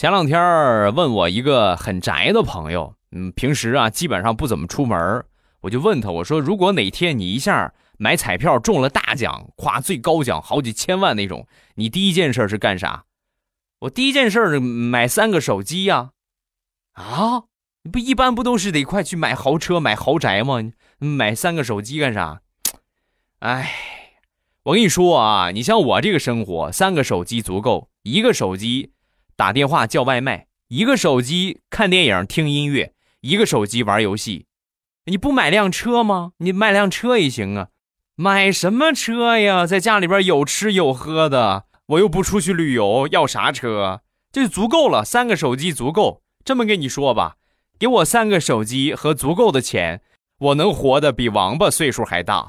前两天问我一个很宅的朋友，嗯，平时啊基本上不怎么出门，我就问他，我说如果哪天你一下买彩票中了大奖，夸最高奖好几千万那种，你第一件事是干啥？我第一件事买三个手机呀。啊，你不一般不都是得快去买豪车、买豪宅吗？买三个手机干啥？哎，我跟你说啊，你像我这个生活，三个手机足够，一个手机。打电话叫外卖，一个手机看电影听音乐，一个手机玩游戏。你不买辆车吗？你买辆车也行啊。买什么车呀？在家里边有吃有喝的，我又不出去旅游，要啥车？这就足够了，三个手机足够。这么跟你说吧，给我三个手机和足够的钱，我能活得比王八岁数还大。